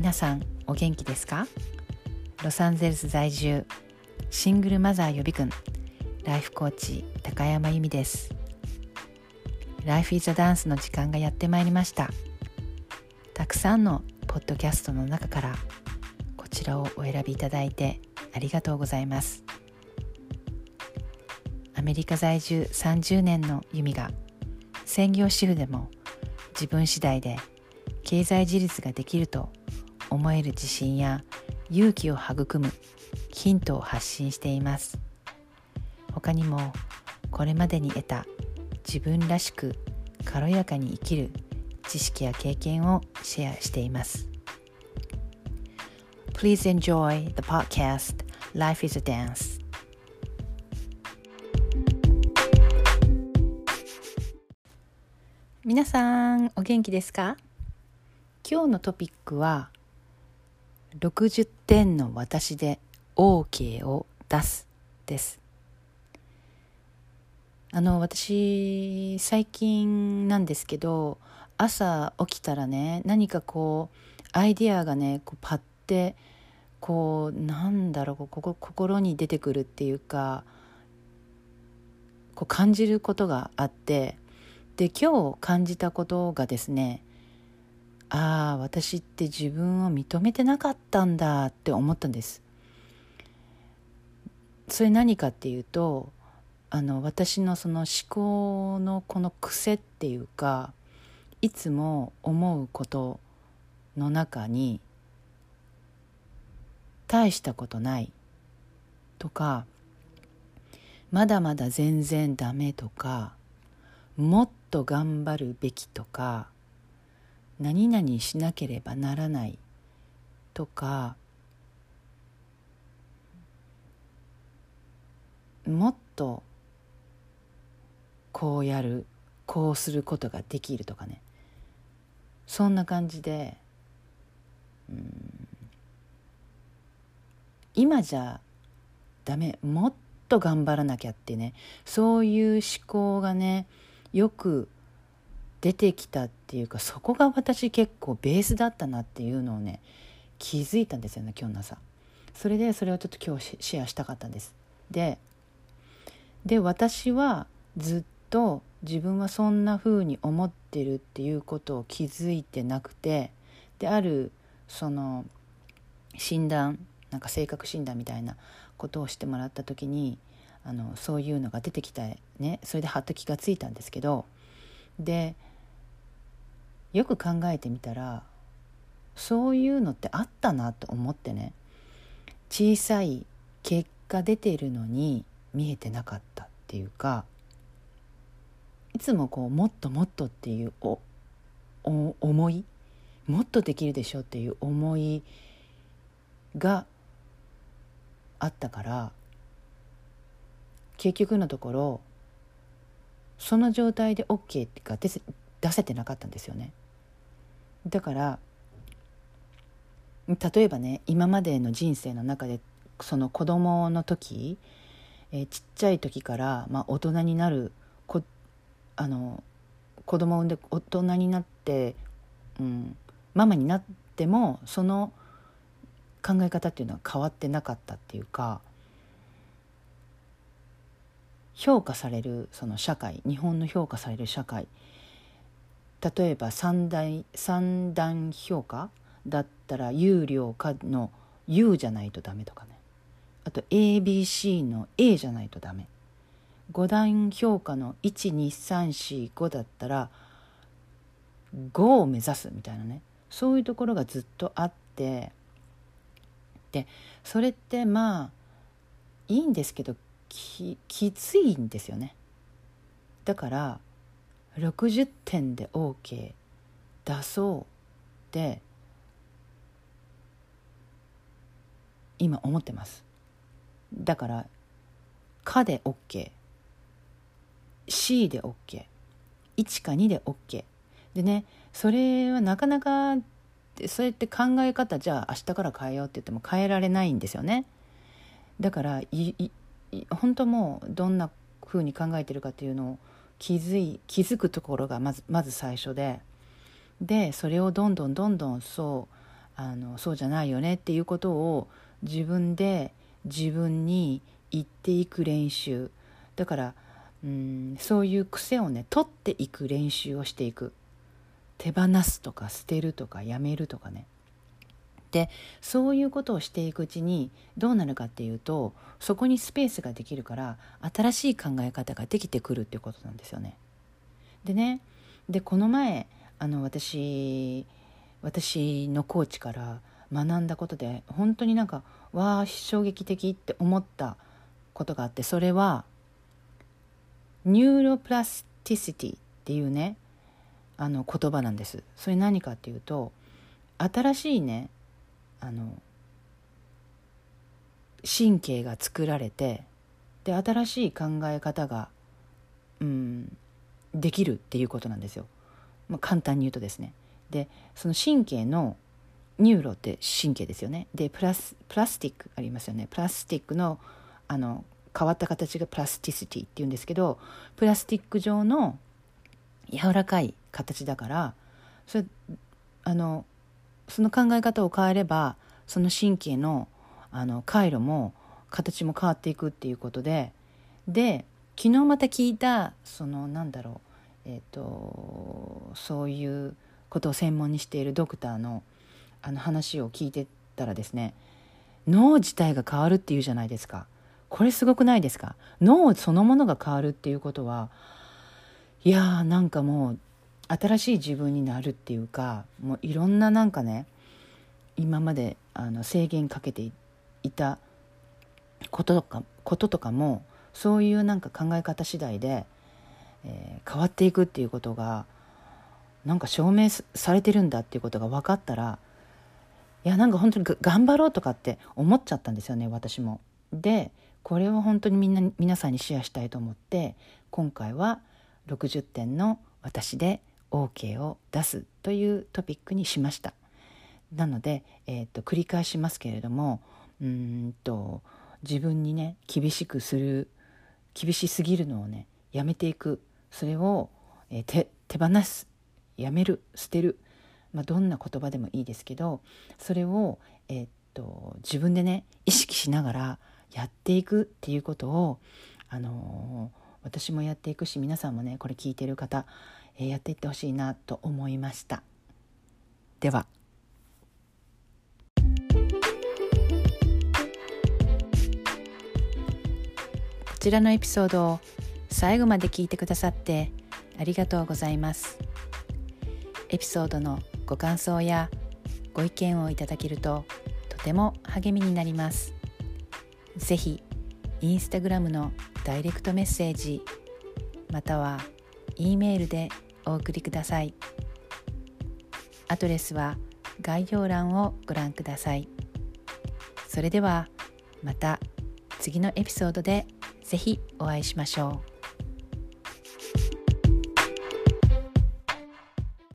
皆さんお元気ですか？ロサンゼルス在住シングルマザー予備軍ライフコーチ高山由美です。ライフイズダンスの時間がやってまいりました。たくさんのポッドキャストの中からこちらをお選びいただいてありがとうございます。アメリカ在住30年の由美が専業主婦でも自分次第で経済自立ができると思える自信や勇気を育むヒントを発信しています。他にもこれまでに得た自分らしく軽やかに生きる知識や経験をシェアしています。Please enjoy the podcast Life is a Dance. 皆さんお元気ですか今日のトピックは60点の私で OK を出すです。あの私最近なんですけど朝起きたらね何かこうアイディアがねこうパッてこうなんだろうここ心に出てくるっていうかこう感じることがあってで今日感じたことがですねああ私って自分を認めてなかったんだって思ったんです。それ何かっていうとあの私のその思考のこの癖っていうかいつも思うことの中に大したことないとかまだまだ全然ダメとかもっと頑張るべきとか何々しなければならないとかもっとこうやるこうすることができるとかね。そんな感じでうん今じゃダメもっと頑張らなきゃってねそういう思考がねよく出てきたっていうかそこが私結構ベースだったなっていうのをね気づいたんですよね今日の朝。それでそれをちょっと今日シェアしたかったんです。でで私はずっと自分はそんな風に思ってるっていうことを気づいてなくてであるその診断なんか性格診断みたいなことをしてもらった時にあのそういうのが出てきたねそれではっと気がついたんですけどでよく考えてみたらそういうのってあったなと思ってね。小さい結果出てるのに見えてなかったっていうかいつもこうもっともっとっていうおお思いもっとできるでしょっていう思いがあったから結局のところその状態で OK が出せ出せてなかったんですよね。だから例えばね今までの人生の中でその子供の時、え、ちっちゃい時から、まあ、大人になるこあの子供を産んで大人になって、うん、ママになってもその考え方っていうのは変わってなかったっていうか評価されるその社会日本の評価される社会例えば三大三段評価だったら有料化の U じゃないとダメとかね。あと ABC の A じゃないとダメ。5段評価の12345だったら5を目指すみたいなね。そういうところがずっとあって。でそれってまあいいんですけどききついんですよね。だから60点で OK 出そうって今思ってます。だから「か」で OK C で OK1 か2で OK でねそれはなかなかそうやって考え方じゃあ明日から変えようって言っても変えられないんですよね。だからいい本当もうどんな風に考えてるかっていうのを気づい気づくところがまずまず最初で。でそれをどんどんどんどんそうあのそうじゃないよねっていうことを自分で自分に言っていく練習。だからうんそういう癖をね取っていく練習をしていく。手放すとか捨てるとかやめるとかね。でそういうことをしていくうちにどうなるかっていうとそこにスペースができるから新しい考え方ができてくるっていうことなんですよね。でねでこの前あの私私のコーチから学んだことで本当になんかわあ衝撃的って思ったことがあってそれは neuroplasticity っていうねあの言葉なんですそれ何かっていうと新しいねあの神経が作られてで新しい考え方が、うん、できるっていうことなんですよ、まあ、簡単に言うとですね。でその神経の neuro って神経ですよね。でプラスプラスティックありますよね。プラスティックのあの変わった形が plasticity っていうんですけどプラスティック状の柔らかい形だからそれあのその考え方を変えればその神経のあの回路も形も変わっていくっていうことでで昨日また聞いたそのなんだろうえっ、ー、とそういうことを専門にしているドクターのあの話を聞いてたらですね脳自体が変わるっていうじゃないですか。これすごくないですか？脳そのものが変わるっていうことはいやーなんかもう新しい自分になるっていうかもういろんななんかね今まであの制限かけていたこととかこととかもそういうなんか考え方次第で、えー、変わっていくっていうことがなんか証明されてるんだっていうことが分かったらいやなんか本当に頑張ろうとかって思っちゃったんですよね私も。でこれを本当にみんな皆さんにシェアしたいと思って今回は60点の私で OK を出すというトピックにしました。なので、えーと、繰り返しますけれどもうんと自分にね厳しくする厳しすぎるのをねやめていく。それを、えー、手放す。やめる。捨てる、まあ、どんな言葉でもいいですけどそれを、えー、と自分でね意識しながらやっていくっていうことを、あのー、私もやっていくし皆さんもねこれ聞いてる方、えー、やっていってほしいなと思いました。ではこちらのエピソードを最後まで聞いてくださってありがとうございます。エピソードのご感想やご意見をいただけるととても励みになります。ぜひインスタグラムのダイレクトメッセージまたは E メールでお送りください。アドレスは概要欄をご覧ください。それではまた次のエピソードで是非お会いしましょう。